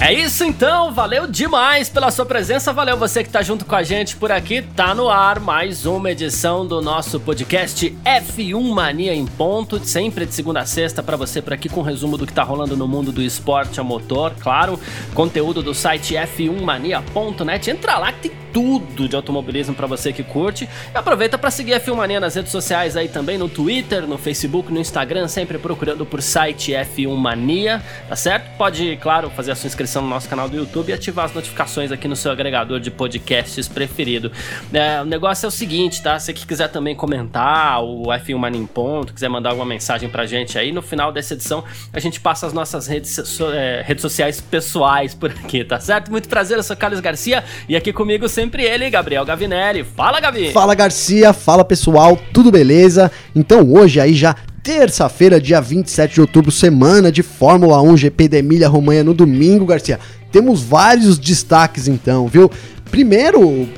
É isso então, valeu demais pela sua presença, valeu você que tá junto com a gente por aqui. Tá no ar mais uma edição do nosso podcast F1 Mania em ponto, sempre de segunda a sexta para você por aqui com um resumo do que tá rolando no mundo do esporte a motor, claro, conteúdo do site f1mania.net. Entra lá que tem tudo de automobilismo para você que curte. E aproveita para seguir a Filmania nas redes sociais aí também, no Twitter, no Facebook, no Instagram, sempre procurando por site F1 Mania, tá certo? Pode, claro, fazer a sua inscrição no nosso canal do YouTube e ativar as notificações aqui no seu agregador de podcasts preferido. É, o negócio é o seguinte, tá? Se você quiser também comentar o F1 Mania em Ponto, quiser mandar alguma mensagem pra gente aí, no final dessa edição a gente passa as nossas redes, so, é, redes sociais pessoais por aqui, tá certo? Muito prazer, eu sou Carlos Garcia e aqui comigo sempre ele, Gabriel Gavinelli. Fala, Gavi! Fala, Garcia! Fala, pessoal! Tudo beleza? Então hoje aí já terça-feira, dia 27 de outubro, semana de Fórmula 1 GP da Emília Romanha no domingo, Garcia. Temos vários destaques então, viu? Primeiro,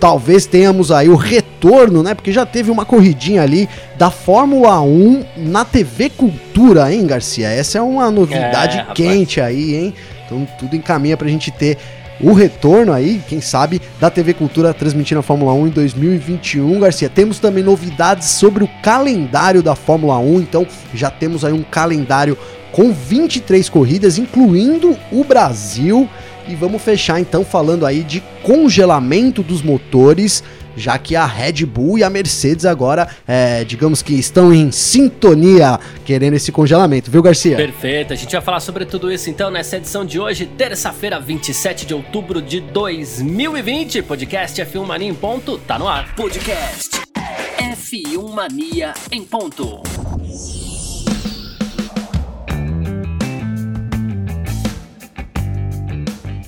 talvez tenhamos aí o retorno, né? Porque já teve uma corridinha ali da Fórmula 1 na TV Cultura, hein, Garcia? Essa é uma novidade é, quente aí, hein? Então tudo encaminha pra gente ter o retorno aí, quem sabe, da TV Cultura transmitindo a Fórmula 1 em 2021, Garcia. Temos também novidades sobre o calendário da Fórmula 1, então já temos aí um calendário com 23 corridas, incluindo o Brasil. E vamos fechar então falando aí de congelamento dos motores já que a Red Bull e a Mercedes agora, é, digamos que estão em sintonia querendo esse congelamento, viu, Garcia? Perfeito, a gente vai falar sobre tudo isso então nessa edição de hoje, terça-feira, 27 de outubro de 2020. Podcast F1 Mania em ponto, tá no ar. Podcast F1 Mania em ponto.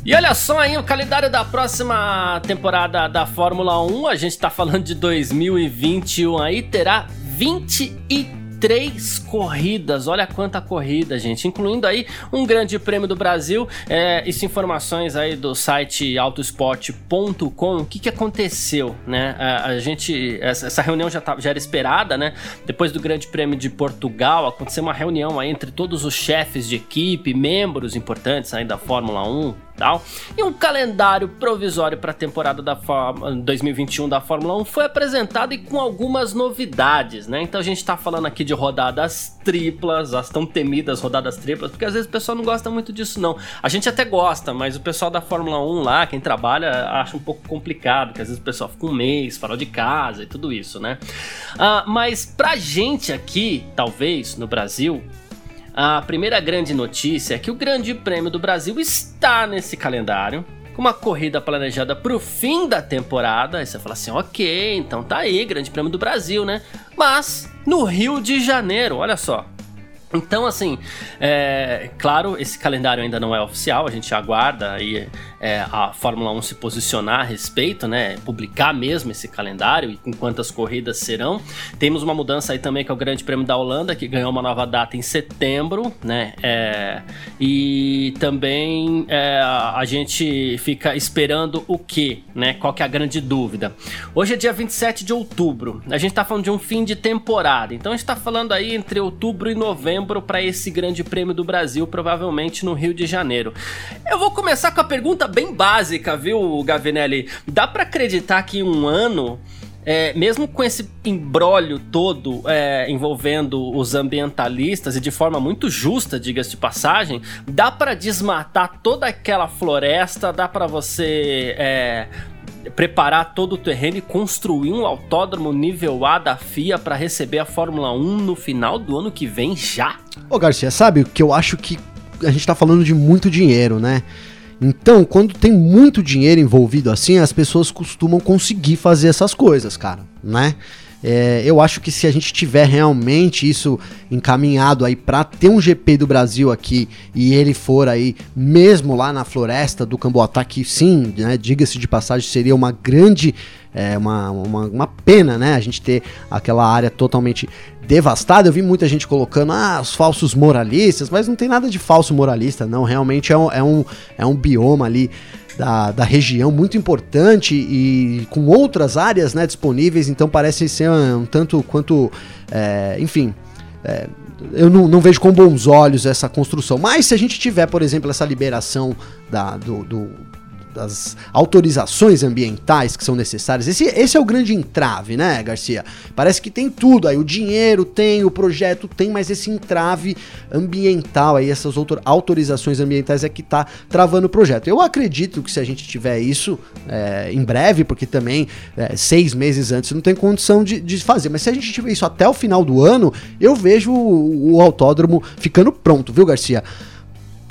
E olha só aí o calendário da próxima temporada da Fórmula 1. A gente tá falando de 2021 aí, terá 23 três corridas. Olha quanta corrida, gente. Incluindo aí um grande prêmio do Brasil. É, isso informações aí do site autosport.com. O que, que aconteceu, né? A, a gente. Essa, essa, reunião já, tá, já era esperada, né? Depois do Grande Prêmio de Portugal, aconteceu uma reunião aí entre todos os chefes de equipe, membros importantes aí da Fórmula 1 tal. E um calendário provisório para a temporada da 2021 da Fórmula 1 foi apresentado e com algumas novidades, né? Então a gente está falando aqui de rodadas triplas, as tão temidas rodadas triplas, porque às vezes o pessoal não gosta muito disso não. A gente até gosta, mas o pessoal da Fórmula 1 lá, quem trabalha, acha um pouco complicado, porque às vezes o pessoal fica um mês fora de casa e tudo isso, né? Uh, mas pra gente aqui, talvez, no Brasil, a primeira grande notícia é que o Grande Prêmio do Brasil está nesse calendário, com uma corrida planejada para o fim da temporada. Aí você fala assim: ok, então tá aí, Grande Prêmio do Brasil, né? Mas no Rio de Janeiro, olha só. Então, assim, é, claro, esse calendário ainda não é oficial, a gente aguarda aí é, a Fórmula 1 se posicionar a respeito, né? Publicar mesmo esse calendário e com quantas corridas serão. Temos uma mudança aí também que é o Grande Prêmio da Holanda, que ganhou uma nova data em setembro, né? É, e também é, a gente fica esperando o que, né? Qual que é a grande dúvida? Hoje é dia 27 de outubro, a gente tá falando de um fim de temporada, então a gente tá falando aí entre outubro e novembro para esse Grande Prêmio do Brasil, provavelmente no Rio de Janeiro. Eu vou começar com a pergunta bem básica, viu, Gavinelli? Dá para acreditar que em um ano é, mesmo com esse embrólio todo é, envolvendo os ambientalistas e de forma muito justa, diga-se de passagem, dá para desmatar toda aquela floresta, dá para você é, preparar todo o terreno e construir um autódromo nível A da FIA para receber a Fórmula 1 no final do ano que vem já? Ô Garcia, sabe o que eu acho que a gente tá falando de muito dinheiro, né? Então, quando tem muito dinheiro envolvido assim, as pessoas costumam conseguir fazer essas coisas, cara, né? É, eu acho que se a gente tiver realmente isso encaminhado aí para ter um GP do Brasil aqui e ele for aí mesmo lá na floresta do Camboatá, que sim, né, diga-se de passagem, seria uma grande é uma, uma, uma, pena, né? A gente ter aquela área totalmente devastada. Eu vi muita gente colocando, ah, os falsos moralistas, mas não tem nada de falso moralista, não. Realmente é um, é um, é um bioma ali da, da região muito importante e com outras áreas né, disponíveis, então parece ser um, um tanto quanto, é, enfim. É, eu não, não, vejo com bons olhos essa construção. Mas se a gente tiver, por exemplo, essa liberação da, do, do das autorizações ambientais que são necessárias. Esse, esse é o grande entrave, né, Garcia? Parece que tem tudo aí, o dinheiro tem, o projeto tem, mas esse entrave ambiental aí, essas autorizações ambientais é que tá travando o projeto. Eu acredito que se a gente tiver isso é, em breve, porque também é, seis meses antes não tem condição de, de, fazer, mas se a gente tiver isso até o final do ano, eu vejo o, o autódromo ficando pronto, viu, Garcia?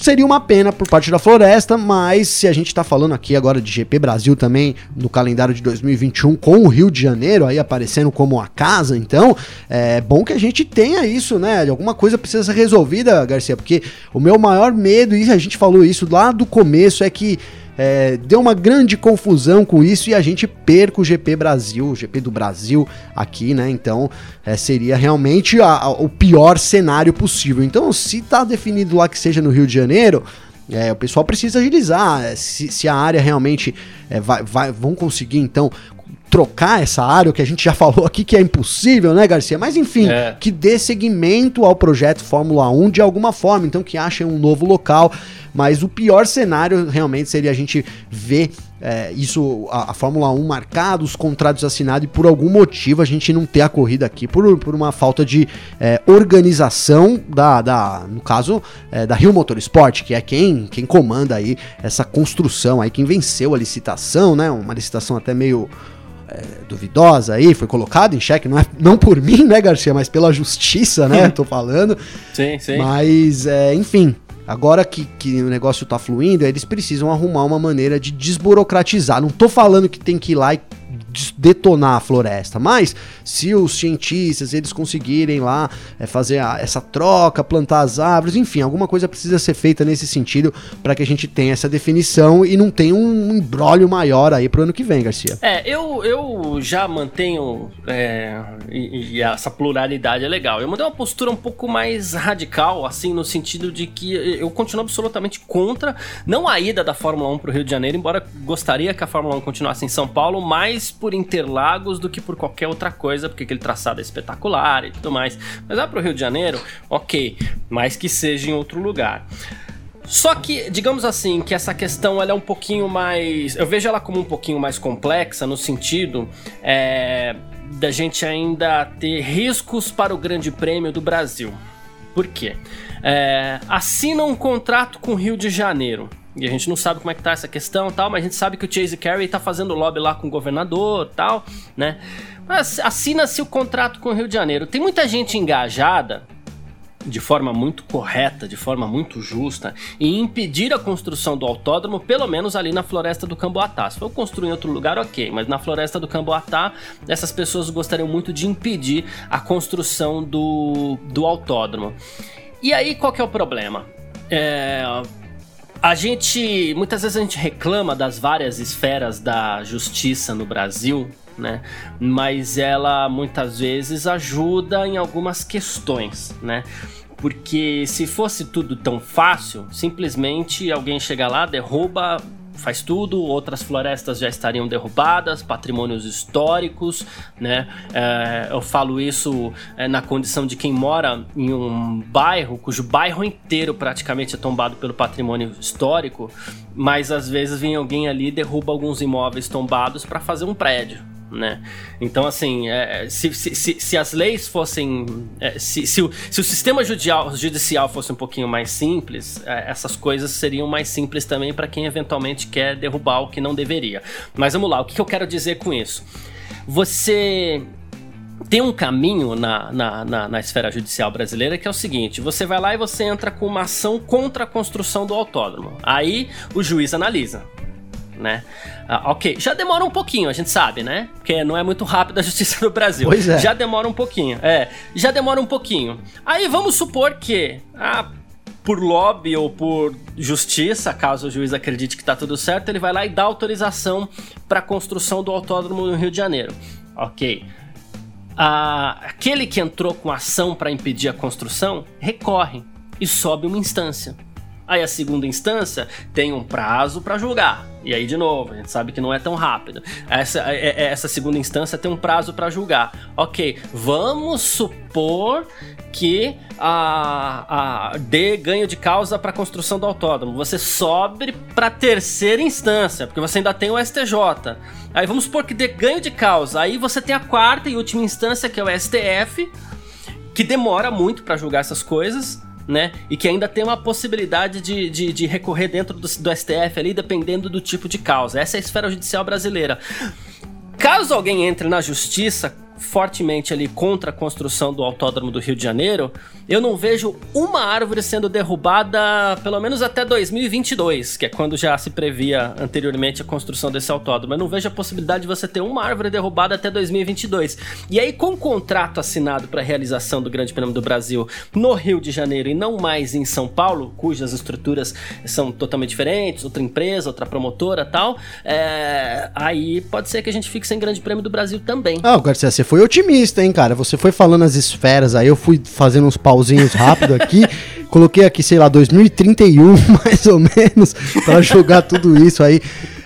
Seria uma pena por parte da Floresta, mas se a gente está falando aqui agora de GP Brasil também no calendário de 2021 com o Rio de Janeiro aí aparecendo como a casa, então é bom que a gente tenha isso, né? Alguma coisa precisa ser resolvida, Garcia, porque o meu maior medo, e a gente falou isso lá do começo, é que é, deu uma grande confusão com isso e a gente perca o GP Brasil, o GP do Brasil aqui, né? Então é, seria realmente a, a, o pior cenário possível. Então, se tá definido lá que seja no Rio de Janeiro, é, o pessoal precisa agilizar. É, se, se a área realmente é, vai, vai, vão conseguir, então, trocar essa área, o que a gente já falou aqui que é impossível, né, Garcia? Mas enfim, é. que dê seguimento ao projeto Fórmula 1 de alguma forma, então que achem um novo local. Mas o pior cenário realmente seria a gente ver é, isso, a, a, Fórmula 1 marcada, os contratos assinados e por algum motivo a gente não ter a corrida aqui, por, por uma falta de é, organização da, da, no caso, é, da Rio Motorsport, que é quem, quem comanda aí essa construção aí, quem venceu a licitação, né? Uma licitação até meio é, duvidosa aí, foi colocado em xeque, não, é, não por mim, né, Garcia, mas pela justiça, né, tô falando. Sim, sim. Mas, é, enfim, agora que, que o negócio tá fluindo, eles precisam arrumar uma maneira de desburocratizar. Não tô falando que tem que ir lá e detonar a floresta. Mas se os cientistas eles conseguirem lá é, fazer a, essa troca, plantar as árvores, enfim, alguma coisa precisa ser feita nesse sentido para que a gente tenha essa definição e não tenha um embrólio maior aí pro ano que vem, Garcia. É, eu, eu já mantenho é, e, e, essa pluralidade é legal. Eu mandei uma postura um pouco mais radical, assim, no sentido de que eu continuo absolutamente contra, não a ida da Fórmula 1 pro Rio de Janeiro, embora gostaria que a Fórmula 1 continuasse em São Paulo, mais por Interlagos do que por qualquer outra coisa, porque aquele traçado é espetacular e tudo mais. Mas lá pro Rio de Janeiro, ok, mas que seja em outro lugar. Só que, digamos assim, que essa questão ela é um pouquinho mais. Eu vejo ela como um pouquinho mais complexa no sentido é, da gente ainda ter riscos para o Grande Prêmio do Brasil. Por quê? É, assina um contrato com o Rio de Janeiro. E a gente não sabe como é que tá essa questão tal, mas a gente sabe que o Chase Carey tá fazendo lobby lá com o governador tal, né? Mas assina-se o contrato com o Rio de Janeiro. Tem muita gente engajada de forma muito correta, de forma muito justa, em impedir a construção do autódromo, pelo menos ali na floresta do Camboatá. Se for construir em outro lugar, ok, mas na floresta do Camboatá, essas pessoas gostariam muito de impedir a construção do, do autódromo. E aí, qual que é o problema? É, a gente. Muitas vezes a gente reclama das várias esferas da justiça no Brasil, né? Mas ela muitas vezes ajuda em algumas questões, né? Porque se fosse tudo tão fácil, simplesmente alguém chega lá, derruba faz tudo, outras florestas já estariam derrubadas, patrimônios históricos, né? É, eu falo isso é, na condição de quem mora em um bairro cujo bairro inteiro praticamente é tombado pelo patrimônio histórico, mas às vezes vem alguém ali e derruba alguns imóveis tombados para fazer um prédio né? Então, assim, é, se, se, se, se, as leis fossem. É, se, se, o, se o sistema judicial, judicial fosse um pouquinho mais simples, é, essas coisas seriam mais simples também para quem eventualmente quer derrubar o que não deveria. Mas vamos lá, o que, que eu quero dizer com isso? Você tem um caminho na, na, na, na, esfera judicial brasileira que é o seguinte: você vai lá e você entra com uma ação contra a construção do autódromo. Aí o juiz analisa né? Ah, ok, já demora um pouquinho, a gente sabe, né? Porque não é muito rápido a justiça no Brasil. Pois é. Já demora um pouquinho, é. Já demora um pouquinho. Aí vamos supor que, ah, por lobby ou por justiça, caso o juiz acredite que tá tudo certo, ele vai lá e dá autorização para a construção do autódromo no Rio de Janeiro. Ok. Ah, aquele que entrou com ação para impedir a construção recorre e sobe uma instância. Aí a segunda instância tem um prazo para julgar. E aí, de novo, a gente sabe que não é tão rápido. Essa, é, é, essa segunda instância tem um prazo para julgar. Ok, vamos supor que a, a dê ganho de causa para a construção do autódromo. Você sobe para terceira instância, porque você ainda tem o STJ. Aí vamos supor que dê ganho de causa. Aí você tem a quarta e última instância, que é o STF, que demora muito para julgar essas coisas né? E que ainda tem uma possibilidade de, de, de recorrer dentro do, do STF ali, dependendo do tipo de causa. Essa é a esfera judicial brasileira. Caso alguém entre na justiça fortemente ali contra a construção do autódromo do Rio de Janeiro, eu não vejo uma árvore sendo derrubada pelo menos até 2022, que é quando já se previa anteriormente a construção desse autódromo. Eu não vejo a possibilidade de você ter uma árvore derrubada até 2022. E aí, com o contrato assinado para a realização do Grande Prêmio do Brasil no Rio de Janeiro e não mais em São Paulo, cujas estruturas são totalmente diferentes, outra empresa, outra promotora tal, é... aí pode ser que a gente fique sem Grande Prêmio do Brasil também. Ah, Garcia, você foi otimista, hein, cara? Você foi falando as esferas aí, eu fui fazendo uns pauzinhos rápido aqui. Coloquei aqui, sei lá, 2031, mais ou menos, para jogar tudo isso aí.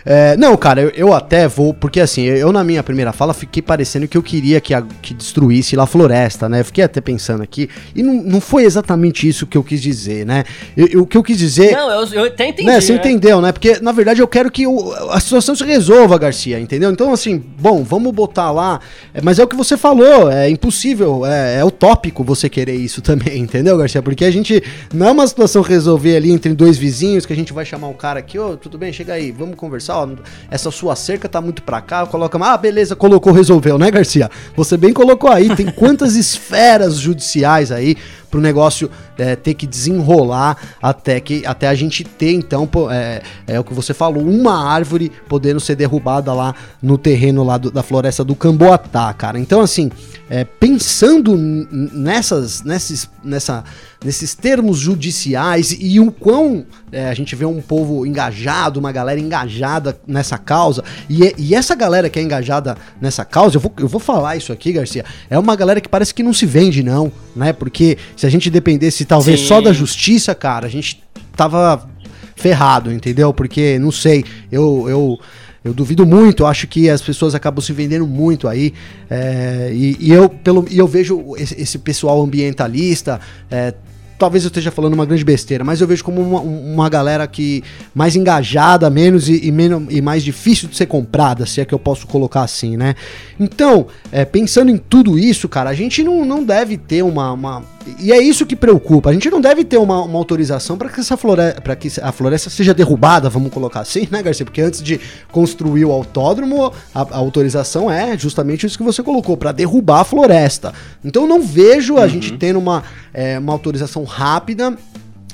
É, não, cara, eu, eu, até vou, porque assim, eu na minha primeira fala fiquei parecendo que eu queria que, a, que destruísse lá a floresta, né? fiquei até pensando aqui, e não, não foi exatamente isso que eu quis dizer, né? Eu, o que eu quis dizer. Não, eu, eu até entendi. Né, você né? entendeu, né? Porque na verdade eu quero que a situação se resolva, Garcia, entendeu? Então, assim, bom, vamos botar lá. É, mas é o que você falou, é impossível, é, é utópico você querer isso também, entendeu, Garcia? Porque a gente não é uma situação resolver ali entre dois vizinhos que a gente vai chamar um cara aqui, ô, oh, tudo bem, chega aí, vamos conversar ó, essa sua cerca tá muito pra cá, coloca, ah, beleza, colocou, resolveu, né, Garcia? Você bem colocou aí, tem quantas esferas judiciais aí pro negócio é, ter que desenrolar até que até a gente ter então é, é, o que você falou uma árvore podendo ser derrubada lá no terreno lá do, da floresta do Camboatá, cara. Então assim é, pensando nessas nesses nessa nesses termos judiciais e o quão é, a gente vê um povo engajado, uma galera engajada nessa causa, e, e, essa galera que é engajada nessa causa, eu vou, eu vou falar isso aqui, Garcia, é uma galera que parece que não se vende, não, né? Porque se a gente dependesse talvez Sim. só da justiça, cara, a gente tava ferrado, entendeu? Porque, não sei, eu. eu eu duvido muito, acho que as pessoas acabam se vendendo muito aí. É, e, e, eu, pelo, e eu vejo esse, esse pessoal ambientalista é, talvez eu esteja falando uma grande besteira, mas eu vejo como uma, uma galera que mais engajada, menos e, e, menos e mais difícil de ser comprada, se é que eu posso colocar assim, né? Então, é, pensando em tudo isso, cara, a gente não, não deve ter uma, uma e é isso que preocupa. A gente não deve ter uma, uma autorização para que essa floresta, para que a floresta seja derrubada, vamos colocar assim, né, Garcia? Porque antes de construir o autódromo, a, a autorização é justamente isso que você colocou, para derrubar a floresta. Então não vejo a uhum. gente tendo uma, é, uma autorização rápida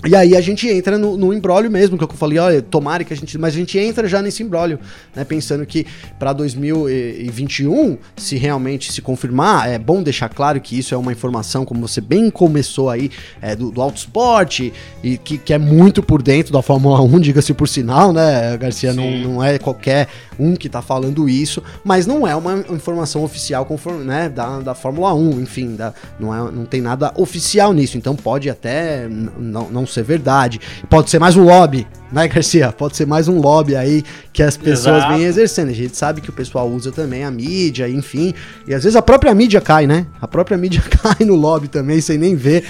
e aí a gente entra no, no embrólio mesmo, que eu falei, olha, tomara que a gente. Mas a gente entra já nesse embrólio, né? Pensando que para 2021, se realmente se confirmar, é bom deixar claro que isso é uma informação, como você bem começou aí, é, do, do autosport, e que, que é muito por dentro da Fórmula 1, diga-se por sinal, né, Garcia? Não, não é qualquer um que tá falando isso, mas não é uma informação oficial conforme, né, da, da Fórmula 1, enfim, da, não, é, não tem nada oficial nisso, então pode até não, não ser verdade. Pode ser mais um lobby, né, Garcia? Pode ser mais um lobby aí que as pessoas Exato. vêm exercendo. A gente sabe que o pessoal usa também a mídia, enfim. E às vezes a própria mídia cai, né? A própria mídia cai no lobby também, sem nem ver.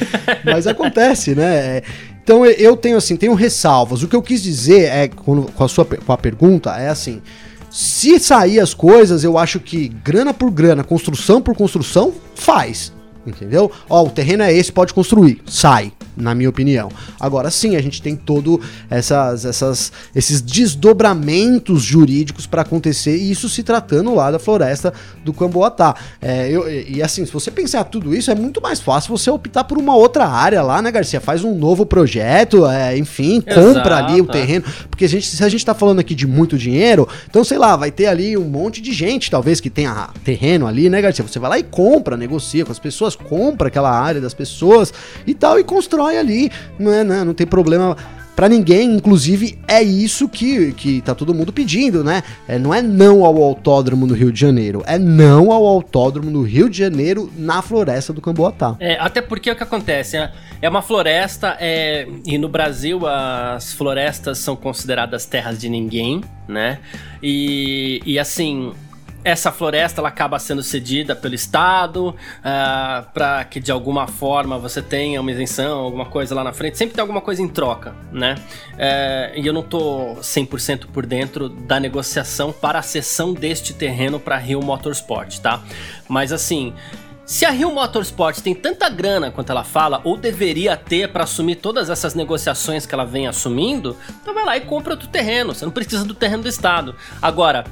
Mas acontece, né? Então eu tenho assim, tenho ressalvas. O que eu quis dizer é, com a sua com a pergunta, é assim. Se sair as coisas, eu acho que grana por grana, construção por construção, faz. Entendeu? Ó, o terreno é esse, pode construir. Sai na minha opinião. Agora sim, a gente tem todo essas, essas, esses desdobramentos jurídicos para acontecer, e isso se tratando lá da floresta do Camboatá. É, eu, e assim, se você pensar tudo isso, é muito mais fácil você optar por uma outra área lá, né, Garcia? Faz um novo projeto, é, enfim, Exato, compra ali o terreno. Porque a gente, se a gente tá falando aqui de muito dinheiro, então sei lá, vai ter ali um monte de gente, talvez, que tenha terreno ali, né, Garcia? Você vai lá e compra, negocia com as pessoas, compra aquela área das pessoas e tal, e constrói ali. Não, é, né, não tem problema para ninguém, inclusive é isso que, que tá todo mundo pedindo, né? É, não é não ao autódromo no Rio de Janeiro, é não ao autódromo no Rio de Janeiro na floresta do Camboatá. É, até porque o que acontece, é, é uma floresta é, e no Brasil as florestas são consideradas terras de ninguém, né? E, e assim, essa floresta ela acaba sendo cedida pelo Estado uh, ah, para que de alguma forma você tenha uma isenção, alguma coisa lá na frente. Sempre tem alguma coisa em troca, né? Uh, e eu não tô 100% por dentro da negociação para a cessão deste terreno para Rio Motorsport, tá? Mas assim. Se a Rio Motorsport tem tanta grana quanto ela fala, ou deveria ter para assumir todas essas negociações que ela vem assumindo, então vai lá e compra outro terreno. Você não precisa do terreno do Estado. Agora,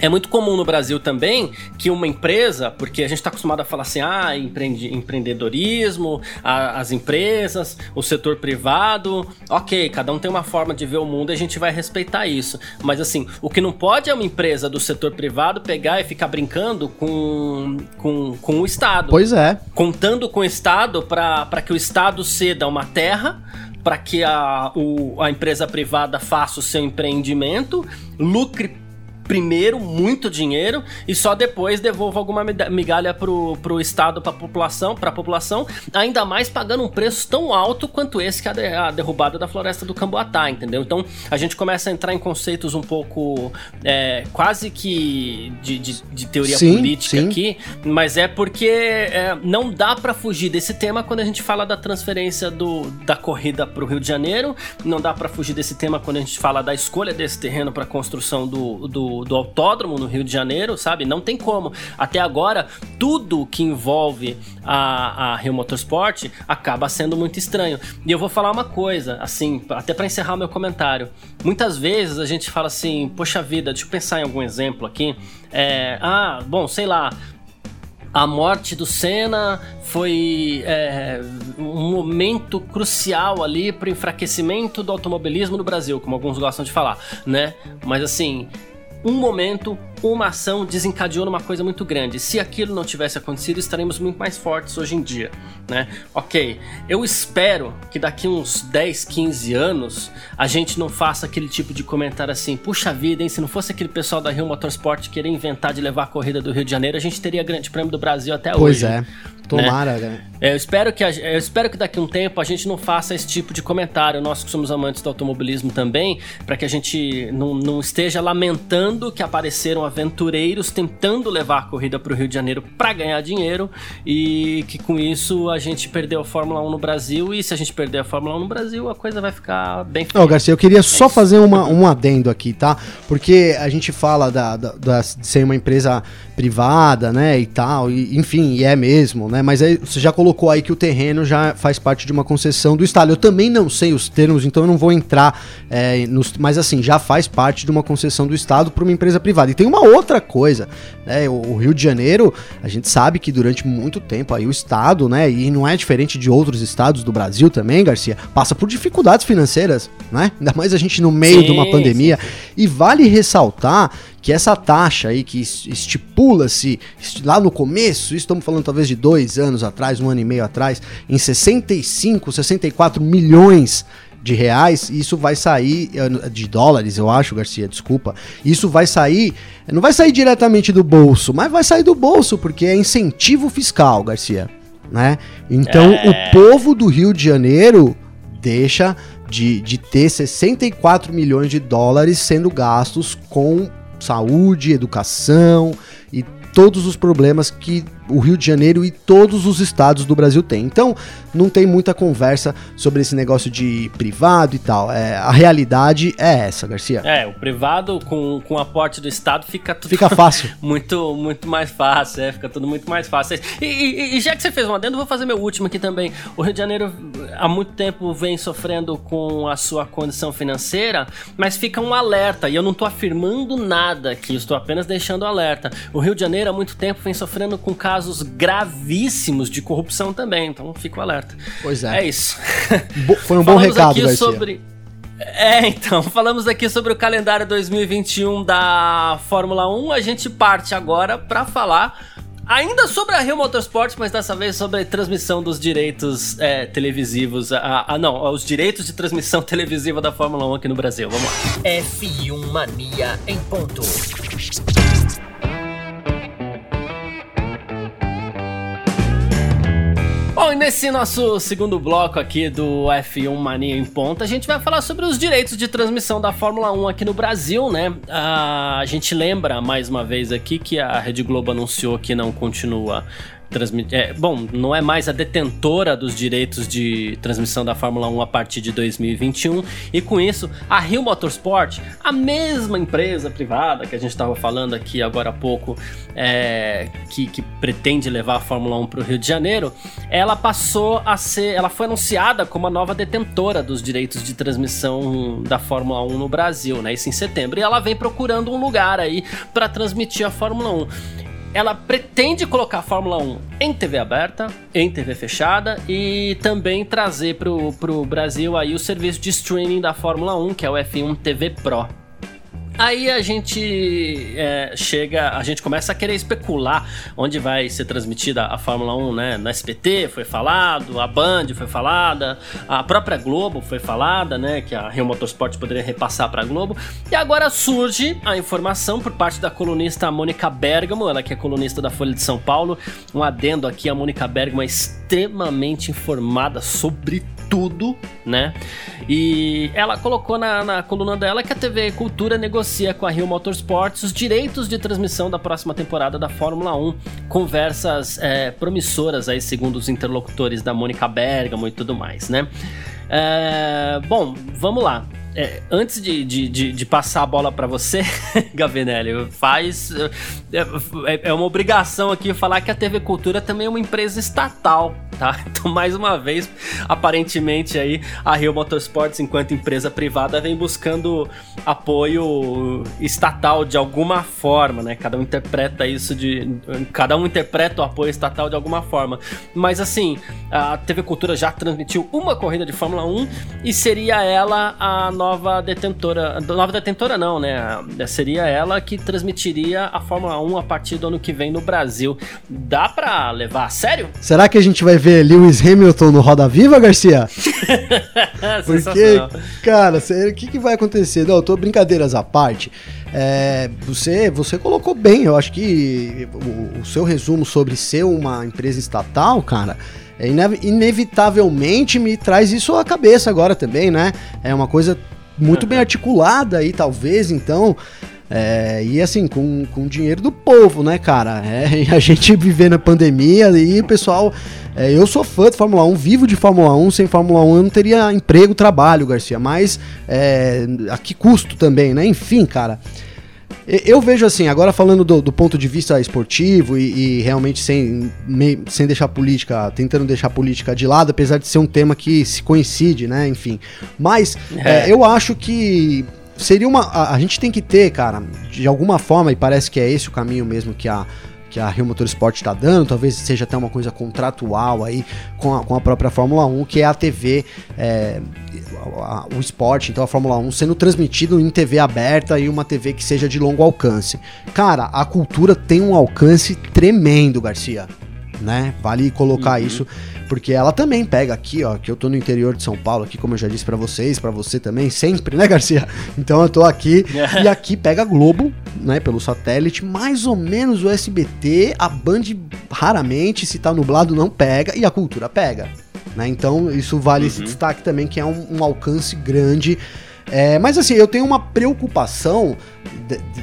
é muito comum no Brasil também que uma empresa, porque a gente está acostumado a falar assim, ah, empreende, empreendedorismo, a, as empresas, o setor privado, ok, cada um tem uma forma de ver o mundo e a gente vai respeitar isso. Mas assim, o que não pode é uma empresa do setor privado pegar e ficar brincando com, com, com o Estado. Pois é. Contando com o Estado para que o Estado ceda uma terra para que a, o, a empresa privada faça o seu empreendimento, lucre primeiro muito dinheiro e só depois devolva alguma migalha pro, pro Estado, pra população, pra população, ainda mais pagando um preço tão alto quanto esse que é a derrubada da floresta do Camboatá, entendeu? Então a gente começa a entrar em conceitos um pouco é, quase que de, de, de teoria sim, política sim. aqui, mas é porque é, não dá para fugir desse tema quando a gente fala da transferência do, da corrida pro Rio de Janeiro, não dá para fugir desse tema quando a gente fala da escolha desse terreno para construção do, do do, autódromo no Rio de Janeiro, sabe? Não tem como. Até agora, tudo que envolve a, a Rio Motorsport acaba sendo muito estranho. E eu vou falar uma coisa, assim, até para encerrar meu comentário. Muitas vezes a gente fala assim, poxa vida, deixa eu pensar em algum exemplo aqui. É, ah, bom, sei lá, a morte do Senna foi é, um momento crucial ali para o enfraquecimento do automobilismo no Brasil, como alguns gostam de falar, né? Mas assim, um momento, uma ação desencadeou numa coisa muito grande. Se aquilo não tivesse acontecido, estaremos muito mais fortes hoje em dia, né? Ok, eu espero que daqui uns 10, 15 anos a gente não faça aquele tipo de comentário assim, puxa vida, hein, se não fosse aquele pessoal da Rio Motorsport querer inventar de levar a corrida do Rio de Janeiro, a gente teria Grande Prêmio do Brasil até pois hoje. Pois é. Tomara, né? né? Eu espero, que a, eu espero que daqui a um tempo a gente não faça esse tipo de comentário, nós que somos amantes do automobilismo também, para que a gente não, não, esteja lamentando que apareceram aventureiros tentando levar a corrida para o Rio de Janeiro para ganhar dinheiro e que com isso a gente perdeu a Fórmula 1 no Brasil e se a gente perder a Fórmula 1 no Brasil a coisa vai ficar bem feia. Não, Garcia, eu queria só fazer uma, um adendo aqui, tá? Porque a gente fala da, da, da, de ser uma empresa privada, né, e tal, e, enfim, e é mesmo, né? Mas aí você já colocou aí que o terreno já faz parte de uma concessão do Estado. Eu também não sei os termos, então eu não vou entrar é, nos. Mas assim, já faz parte de uma concessão do Estado para uma empresa privada. E tem uma outra coisa, né? O, Rio de Janeiro, a gente sabe que durante muito tempo aí o Estado, né? E não é diferente de outros estados do Brasil também, Garcia, passa por dificuldades financeiras, né? Ainda mais a gente no meio sim, de uma pandemia. Sim. E vale ressaltar que essa taxa aí que estipula-se lá no começo, estamos falando talvez de dois anos atrás, um ano e meio atrás, em 65, 64 milhões de reais, isso vai sair de dólares, eu acho, Garcia, desculpa. Isso vai sair, não vai sair diretamente do bolso, mas vai sair do bolso porque é incentivo fiscal, Garcia, né? Então, é... o povo do Rio de Janeiro deixa de, de ter 64 milhões de dólares sendo gastos com saúde, educação e todos os problemas que o Rio de Janeiro e todos os estados do Brasil têm. Então, não tem muita conversa sobre esse negócio de privado e tal. É, a realidade é essa, Garcia. É, o privado com, com aporte do Estado fica tudo. Fica fácil. muito, muito mais fácil, é, fica tudo muito mais fácil. E, e, e, já que você fez um adendo, vou fazer meu último aqui também. O Rio de Janeiro há muito tempo vem sofrendo com a sua condição financeira, mas fica um alerta, e eu não estou afirmando nada aqui, estou apenas deixando alerta. O Rio de Janeiro há muito tempo vem sofrendo com casos gravíssimos de corrupção também, então fica o alerta. Pois é. É isso. Foi um bom recado, aqui Garcia. sobre é, então, falamos aqui sobre o calendário 2021 da Fórmula 1. A gente parte agora para falar ainda sobre a Rio Motorsport, mas dessa vez sobre a transmissão dos direitos é, televisivos. Ah, não, os direitos de transmissão televisiva da Fórmula 1 aqui no Brasil. Vamos lá. F1 Mania em ponto. Bom, e nesse nosso segundo bloco aqui do F1 Mania em Ponta, a gente vai falar sobre os direitos de transmissão da Fórmula 1 aqui no Brasil, né? a gente lembra mais uma vez aqui que a Rede Globo anunciou que não continua transmitir. É, bom, não é mais a detentora dos direitos de transmissão da Fórmula 1 a partir de 2021, e com isso, a Rio Motorsport, a mesma empresa privada que a gente estava falando aqui agora há pouco, é, que, que, pretende levar a Fórmula 1 para o Rio de Janeiro, ela passou a ser. Ela foi anunciada como a nova detentora dos direitos de transmissão da Fórmula 1 no Brasil, né? Isso em setembro. E ela vem procurando um lugar aí para transmitir a Fórmula 1 ela pretende colocar a Fórmula 1 em TV aberta, em TV fechada e também trazer pro, pro Brasil aí o serviço de streaming da Fórmula 1, que é o F1 TV Pro. Aí a gente é, chega, a gente começa a querer especular onde vai ser transmitida a Fórmula 1, né? Na SPT foi falado, a Band foi falada, a própria Globo foi falada, né? Que a Rio Motorsport poderia repassar para a Globo. E agora surge a informação por parte da colunista Mônica Bergamo, ela que é colunista da Folha de São Paulo. Um adendo aqui, a Mônica Bergamo é extremamente informada sobre tudo, né? E ela colocou na, na coluna dela que a TV Cultura negocia com a Rio Motorsports os direitos de transmissão da próxima temporada da Fórmula 1. Conversas é, promissoras aí, segundo os interlocutores da Mônica Bergamo e tudo mais, né? É, bom, vamos lá. É, antes de, de, de, de, passar a bola para você, Gavinelli, faz. É, é, uma obrigação aqui falar que a TV Cultura também é uma empresa estatal, tá? Então, mais uma vez, aparentemente aí, a Rio Motorsports, enquanto empresa privada, vem buscando apoio estatal de alguma forma, né? Cada um interpreta isso de. Cada um interpreta o apoio estatal de alguma forma. Mas assim, a TV Cultura já transmitiu uma corrida de Fórmula 1 e seria ela a nova detentora. Nova detentora não, né? Seria ela que transmitiria a Fórmula 1 a partir do ano que vem no Brasil. Dá pra levar a sério? Será que a gente vai ver Lewis Hamilton no Roda Viva, Garcia? Porque, cara, o que, que vai acontecer? Não, eu tô brincadeiras à parte. É, você, você colocou bem, eu acho que o, o seu resumo sobre ser uma empresa estatal, cara, inevitavelmente me traz isso à cabeça agora também, né? É uma coisa muito bem articulada aí, talvez, então. É, e assim, com, com dinheiro do povo, né, cara? É, a gente vivendo a pandemia e o pessoal. É, eu sou fã de Fórmula 1, vivo de Fórmula 1. Sem Fórmula 1 eu não teria emprego, trabalho, Garcia. Mas é, a que custo também, né? Enfim, cara. Eu vejo assim, agora falando do, do ponto de vista esportivo e, e realmente sem, me, sem deixar política, tentando deixar política de lado, apesar de ser um tema que se coincide, né? Enfim. Mas é. É, eu acho que seria uma. A, a gente tem que ter, cara, de alguma forma, e parece que é esse o caminho mesmo que a que a Rio Motorsport está dando, talvez seja até uma coisa contratual aí com a, com a própria Fórmula 1, que é a TV, é, a, o esporte, então a Fórmula 1 sendo transmitido em TV aberta e uma TV que seja de longo alcance. Cara, a cultura tem um alcance tremendo, Garcia. Né? Vale colocar uhum. isso porque ela também pega aqui, ó, que eu tô no interior de São Paulo, aqui como eu já disse para vocês, para você também, sempre, né, Garcia? Então eu tô aqui e aqui pega Globo, né, pelo satélite, mais ou menos o SBT, a Band raramente, se tá nublado não pega e a cultura pega, né? Então isso vale uhum. esse destaque também que é um, um alcance grande É, mas assim, eu tenho uma preocupação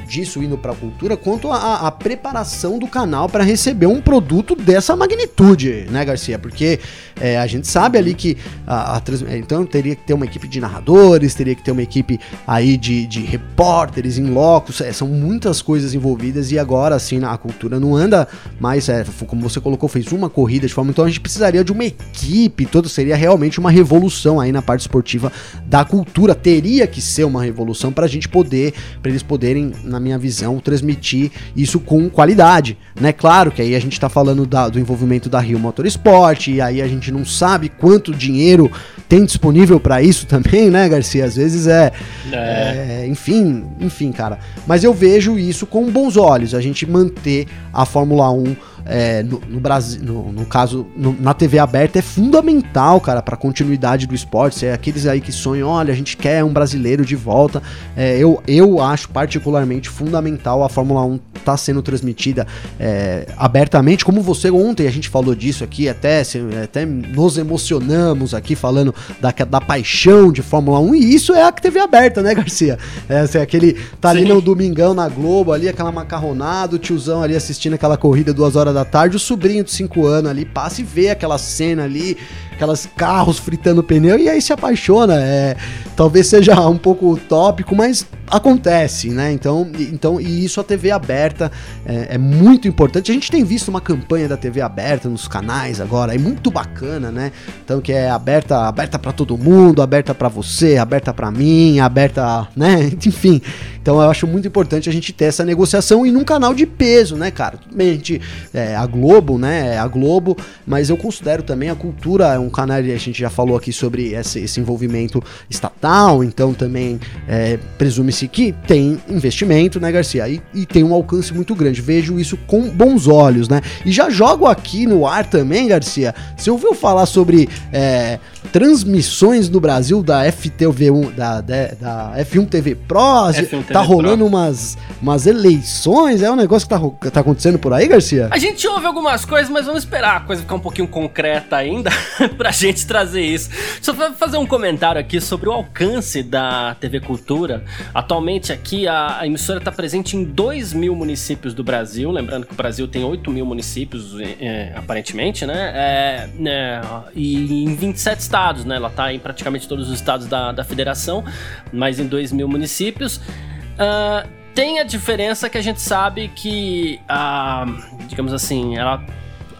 disso indo para a cultura quanto à preparação do canal para receber um produto dessa magnitude, né, Garcia? Porque é, a gente sabe ali que a, a, então teria que ter uma equipe de narradores, teria que ter uma equipe aí de, de repórteres em locos, é, são muitas coisas envolvidas e agora assim a cultura não anda mais, é, como você colocou, fez uma corrida de forma, então a gente precisaria de uma equipe, todo seria realmente uma revolução aí na parte esportiva da cultura, teria que ser uma revolução para a gente poder, para eles poderem, na minha visão, transmitir isso com qualidade, né? Claro que aí a gente está falando da, do envolvimento da Rio Motorsport, e aí a gente não sabe quanto dinheiro tem disponível para isso também, né, Garcia? Às vezes é, é. é, Enfim, enfim, cara. Mas eu vejo isso com bons olhos, a gente manter a Fórmula 1 é, no, no, Brasil, no, no caso, no, na TV aberta, é fundamental, cara, para a continuidade do esporte. É aqueles aí que sonham, olha, a gente quer um brasileiro de volta. É, eu, eu acho particularmente fundamental a Fórmula 1 tá sendo transmitida é, abertamente, como você ontem a gente falou disso aqui, até, até nos emocionamos aqui falando da, da paixão de Fórmula 1, e isso é a TV aberta, né, Garcia? É, assim, aquele tá ali Sim. no domingão na Globo, ali, aquela macarronada, o tiozão ali assistindo aquela corrida duas horas da tarde, o sobrinho de 5 anos ali passa e vê aquela cena ali, aquelas carros fritando pneu e aí se apaixona. É, talvez seja um pouco utópico, mas acontece, né? Então, então e isso a TV aberta é, é, muito importante. A gente tem visto uma campanha da TV aberta nos canais agora, é muito bacana, né? Então que é aberta, aberta para todo mundo, aberta para você, aberta para mim, aberta, né? Enfim. Então eu acho muito importante a gente ter essa negociação e num canal de peso, né, cara? Tudo bem, a gente é, a Globo, né? É a Globo, mas eu considero também a cultura um canal, a gente já falou aqui sobre esse, esse envolvimento estatal, então também é, presume-se que tem investimento, né, Garcia? E, e, tem um alcance muito grande. Vejo isso com bons olhos, né? E já jogo aqui no ar também, Garcia. Você ouviu falar sobre é, transmissões no Brasil da FTV1, da, da, da F1 TV Pro? F1 TV tá rolando Pro. umas, umas eleições? É um negócio que tá, tá acontecendo por aí, Garcia? A gente ouve algumas coisas, mas vamos esperar a coisa ficar um pouquinho concreta ainda pra gente trazer isso. Deixa eu fazer um comentário aqui sobre o alcance da TV Cultura. Atualmente aqui a, a emissora está presente em 2 mil municípios do Brasil. Lembrando que o Brasil tem 8 mil municípios, é, aparentemente, né? É, é, e em 27 estados, né? Ela está em praticamente todos os estados da, da federação, mas em 2 mil municípios. Uh, tem a diferença que a gente sabe que, a, digamos assim, ela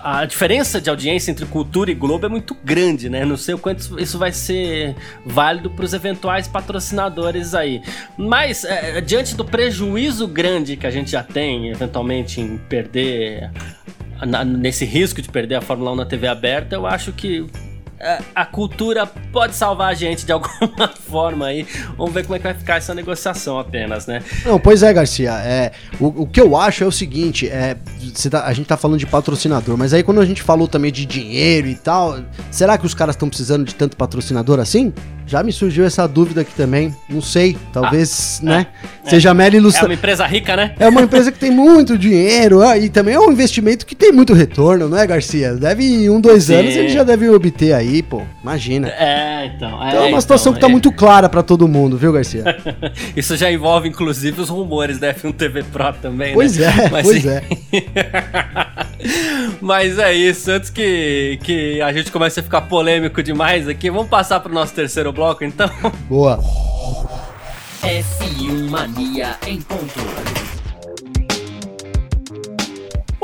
a diferença de audiência entre cultura e Globo é muito grande, né? Não sei o quanto isso vai ser válido para os eventuais patrocinadores aí. Mas, é, diante do prejuízo grande que a gente já tem, eventualmente, em perder. Na, nesse risco de perder a Fórmula 1 na TV aberta, eu acho que a cultura pode salvar a gente de alguma forma aí. Vamos ver como é que vai ficar essa negociação apenas, né? Não, pois é, Garcia. É, o, o que eu acho é o seguinte: é, tá, a gente tá falando de patrocinador, mas aí quando a gente falou também de dinheiro e tal, será que os caras estão precisando de tanto patrocinador assim? Já me surgiu essa dúvida aqui também. Não sei, talvez, ah, né? É, seja é. mera ilustra... É uma empresa rica, né? É uma empresa que tem muito dinheiro ah, e também é um investimento que tem muito retorno, não é, Garcia? Deve, um, dois Sim. anos, ele já deve obter aí, pô. Imagina. É, então. É, então é uma situação então, que tá é. muito clara para todo mundo, viu, Garcia? Isso já envolve, inclusive, os rumores da F1 TV Pro também, pois né? É, Mas, pois é. Mas é isso. Antes que, que a gente comece a ficar polêmico demais aqui, vamos passar pro nosso terceiro bloco, então? Boa. F1 Mania em ponto.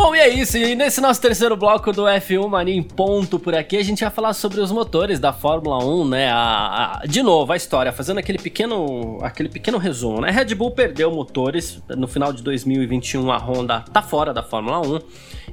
Bom, e é isso. E nesse nosso terceiro bloco do F1 Mania em ponto por aqui, a gente vai falar sobre os motores da Fórmula 1, né? A, a, de novo, a história, fazendo aquele pequeno, aquele pequeno resumo, né? Red Bull perdeu motores no final de 2021, a Honda tá fora da Fórmula 1.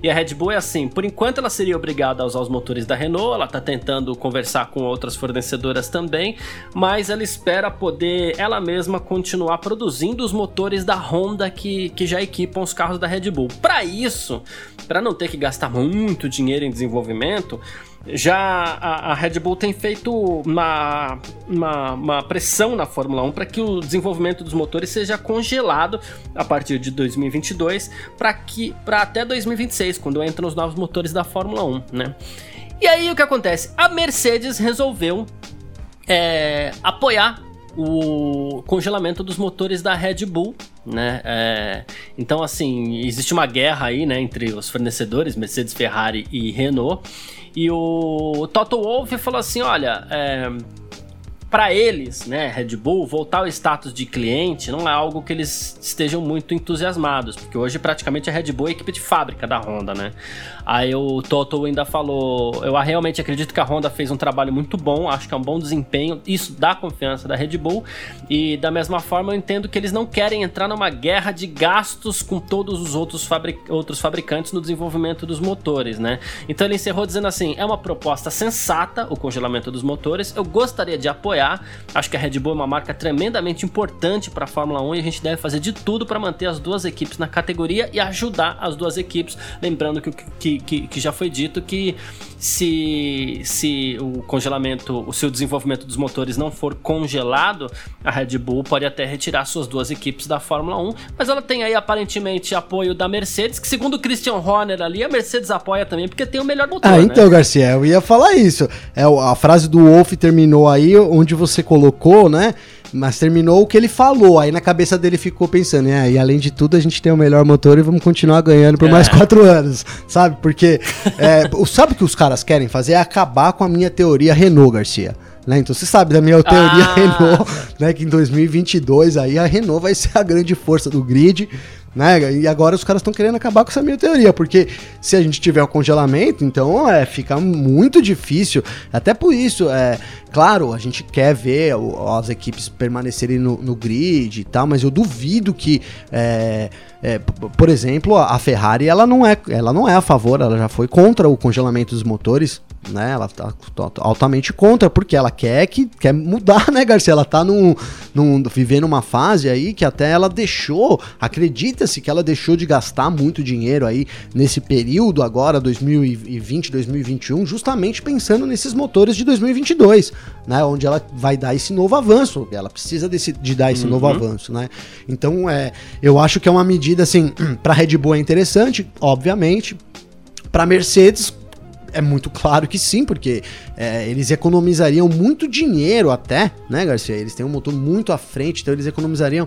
E a Red Bull é assim, por enquanto ela seria obrigada a usar os motores da Renault, ela está tentando conversar com outras fornecedoras também, mas ela espera poder ela mesma continuar produzindo os motores da Honda que, que já equipam os carros da Red Bull. Para isso, para não ter que gastar muito dinheiro em desenvolvimento, já a, a, Red Bull tem feito uma, uma, uma pressão na Fórmula 1 para que o desenvolvimento dos motores seja congelado a partir de 2022 para que para até 2026, quando entram os novos motores da Fórmula 1, né? E aí o que acontece? A Mercedes resolveu é, apoiar o congelamento dos motores da Red Bull, né? É, então, assim, existe uma guerra aí, né, entre os fornecedores, Mercedes, Ferrari e Renault. E o Toto Wolff falou assim: olha, é, para eles, né, Red Bull, voltar ao status de cliente não é algo que eles estejam muito entusiasmados, porque hoje praticamente a Red Bull é a equipe de fábrica da Honda, né? Aí o Toto ainda falou: eu realmente acredito que a Honda fez um trabalho muito bom, acho que é um bom desempenho, isso dá confiança da Red Bull, e da mesma forma eu entendo que eles não querem entrar numa guerra de gastos com todos os outros, fabric outros fabricantes no desenvolvimento dos motores, né? Então ele encerrou dizendo assim: é uma proposta sensata o congelamento dos motores, eu gostaria de apoiar, acho que a Red Bull é uma marca tremendamente importante para a Fórmula 1 e a gente deve fazer de tudo para manter as duas equipes na categoria e ajudar as duas equipes, lembrando que, que que, que já foi dito que se, se o congelamento, o seu desenvolvimento dos motores não for congelado, a Red Bull pode até retirar suas duas equipes da Fórmula 1, mas ela tem aí aparentemente apoio da Mercedes, que segundo o Christian Horner ali, a Mercedes apoia também porque tem o melhor motor. Ah, né? então, Garcia, eu ia falar isso. É, a frase do Wolf terminou aí, onde você colocou, né? Mas terminou o que ele falou. Aí na cabeça dele ficou pensando, é, e além de tudo, a gente tem o melhor motor e vamos continuar ganhando por é. mais quatro anos, sabe? Porque é, sabe o que os caras querem fazer? É acabar com a minha teoria Renault, Garcia. Né? Então você sabe da minha teoria ah. Renault, né? Que em 2022 aí a Renault vai ser a grande força do grid. Né? E agora os caras estão querendo acabar com essa minha teoria, porque se a gente tiver o congelamento, então é, fica muito difícil. Até por isso, é claro, a gente quer ver as equipes permanecerem no, no grid e tal, mas eu duvido que, é, é, por exemplo, a Ferrari ela não é, ela não é a favor, ela já foi contra o congelamento dos motores né? Ela tá altamente contra, porque ela quer que quer mudar, né, Garcia? Ela tá num, num, vivendo uma fase aí que até ela deixou, acredita-se que ela deixou de gastar muito dinheiro aí nesse período agora, 2020, 2021, justamente pensando nesses motores de 2022, né? Onde ela vai dar esse novo avanço, ela precisa desse, de dar esse uhum. novo avanço, né? Então, é, eu acho que é uma medida, assim, para Red Bull é interessante, obviamente, para Mercedes é muito claro que sim, porque é, eles economizariam muito dinheiro até, né, Garcia? Eles têm um motor muito à frente, então eles economizariam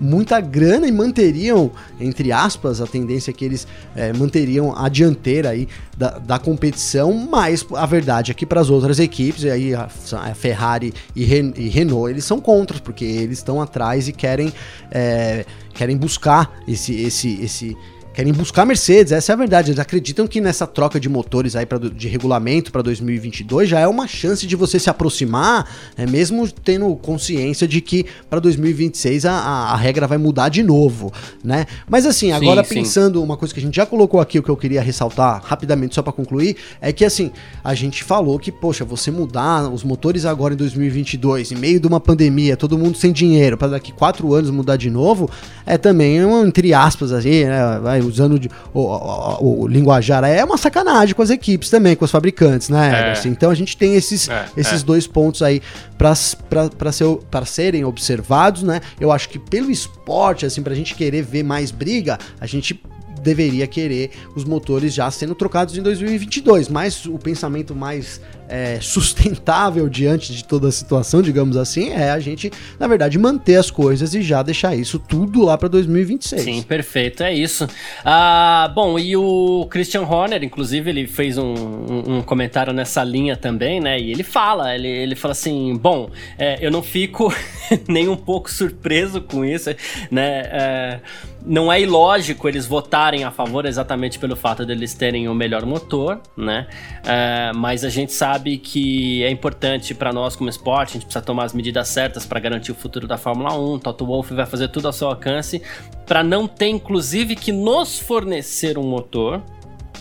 muita grana e manteriam, entre aspas, a tendência que eles é, manteriam a dianteira aí da, da, competição, mas a verdade é que para as outras equipes, e aí a, a Ferrari e, Ren, e, Renault, eles são contras, porque eles estão atrás e querem, é, querem buscar esse, esse, esse querem buscar Mercedes, essa é a verdade. Eles acreditam que nessa troca de motores aí pra, de regulamento para 2022 já é uma chance de você se aproximar, é mesmo tendo consciência de que para 2026 a, a, a, regra vai mudar de novo, né? Mas assim, agora sim, pensando sim. uma coisa que a gente já colocou aqui, o que eu queria ressaltar rapidamente só para concluir, é que assim, a gente falou que, poxa, você mudar os motores agora em 2022, em meio de uma pandemia, todo mundo sem dinheiro, para daqui quatro anos mudar de novo, é também, um, entre aspas, assim, né? Vai usando de, o, o, o, linguajar, é uma sacanagem com as equipes também, com os fabricantes, né? É. Assim, então a gente tem esses, é, esses é. dois pontos aí para ser, serem observados, né? Eu acho que pelo esporte, assim, pra gente querer ver mais briga, a gente deveria querer os motores já sendo trocados em 2022, mas o pensamento mais é, sustentável diante de toda a situação, digamos assim, é a gente, na verdade, manter as coisas e já deixar isso tudo lá para 2026. Sim, perfeito, é isso. Ah, bom, e o Christian Horner, inclusive, ele fez um, um, comentário nessa linha também, né? E ele fala, ele, ele fala assim, bom, é, eu não fico nem um pouco surpreso com isso, né? É, não é ilógico eles votarem a favor exatamente pelo fato deles terem o melhor motor, né? É, mas a gente sabe que é importante para nós como esporte, a gente precisa tomar as medidas certas para garantir o futuro da Fórmula 1. Toto Wolff vai fazer tudo ao seu alcance para não ter, inclusive, que nos fornecer um motor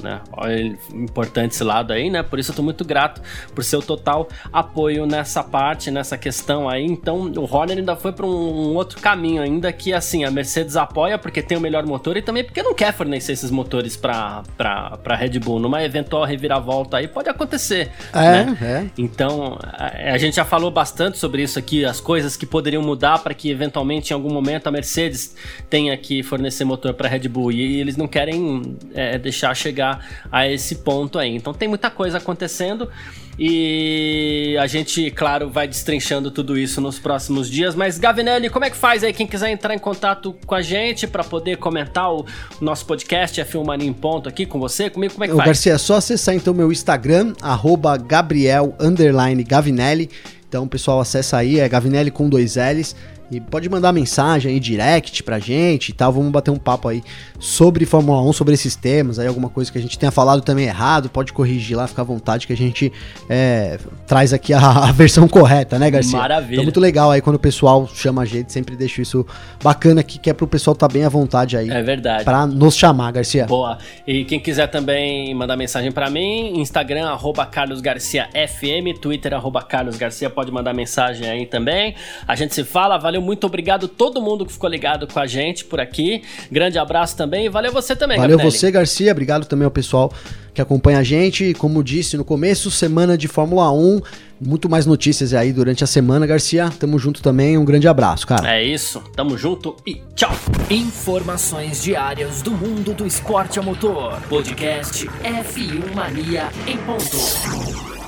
né? Olha, importante esse lado aí, né? Por isso eu tô muito grato por seu total apoio nessa parte, nessa questão aí. Então, o Horner ainda foi para um, um, outro caminho ainda que assim, a Mercedes apoia porque tem o melhor motor e também porque não quer fornecer esses motores para para Red Bull. Numa eventual reviravolta aí pode acontecer, é, né? É. Então, a, a, gente já falou bastante sobre isso aqui, as coisas que poderiam mudar para que eventualmente em algum momento a Mercedes tenha que fornecer motor para Red Bull e, e eles não querem é, deixar chegar chegar a esse ponto aí. Então tem muita coisa acontecendo. E a gente, claro, vai destrinchando tudo isso nos próximos dias. Mas, Gavinelli, como é que faz aí? Quem quiser entrar em contato com a gente para poder comentar o nosso podcast F1 Mania em Ponto aqui com você, comigo, como é que Ô, faz? Garcia, é só acessar então meu Instagram, arroba Gabriel Gavinelli. Então, pessoal, acessa aí, é Gavinelli com dois L's. E pode mandar mensagem aí, direct pra gente e tal. Vamos bater um papo aí sobre Fórmula 1, sobre esses temas. Aí, alguma coisa que a gente tenha falado também errado, pode corrigir lá, fica à vontade que a gente é, traz aqui a, a versão correta, né, Garcia? Maravilha. Então, muito legal aí quando o pessoal chama a gente, sempre deixo isso bacana aqui, que é pro pessoal estar tá bem à vontade aí É verdade. pra nos chamar, Garcia. Boa. E quem quiser também mandar mensagem pra mim, Instagram, arroba Carlos Garcia FM, Twitter, arroba Carlos Garcia, pode mandar mensagem aí também. A gente se fala, valeu, muito obrigado todo mundo que ficou ligado com a gente por aqui. Grande abraço também e valeu você também, Valeu você, Garcia. Obrigado também ao pessoal que acompanha a gente. Como disse no começo, semana de Fórmula 1. Muito mais notícias aí durante a semana, Garcia. Tamo junto também. Um grande abraço, cara. É isso, tamo junto e tchau. Informações diárias do mundo do esporte a motor. Podcast F1 Mania em ponto.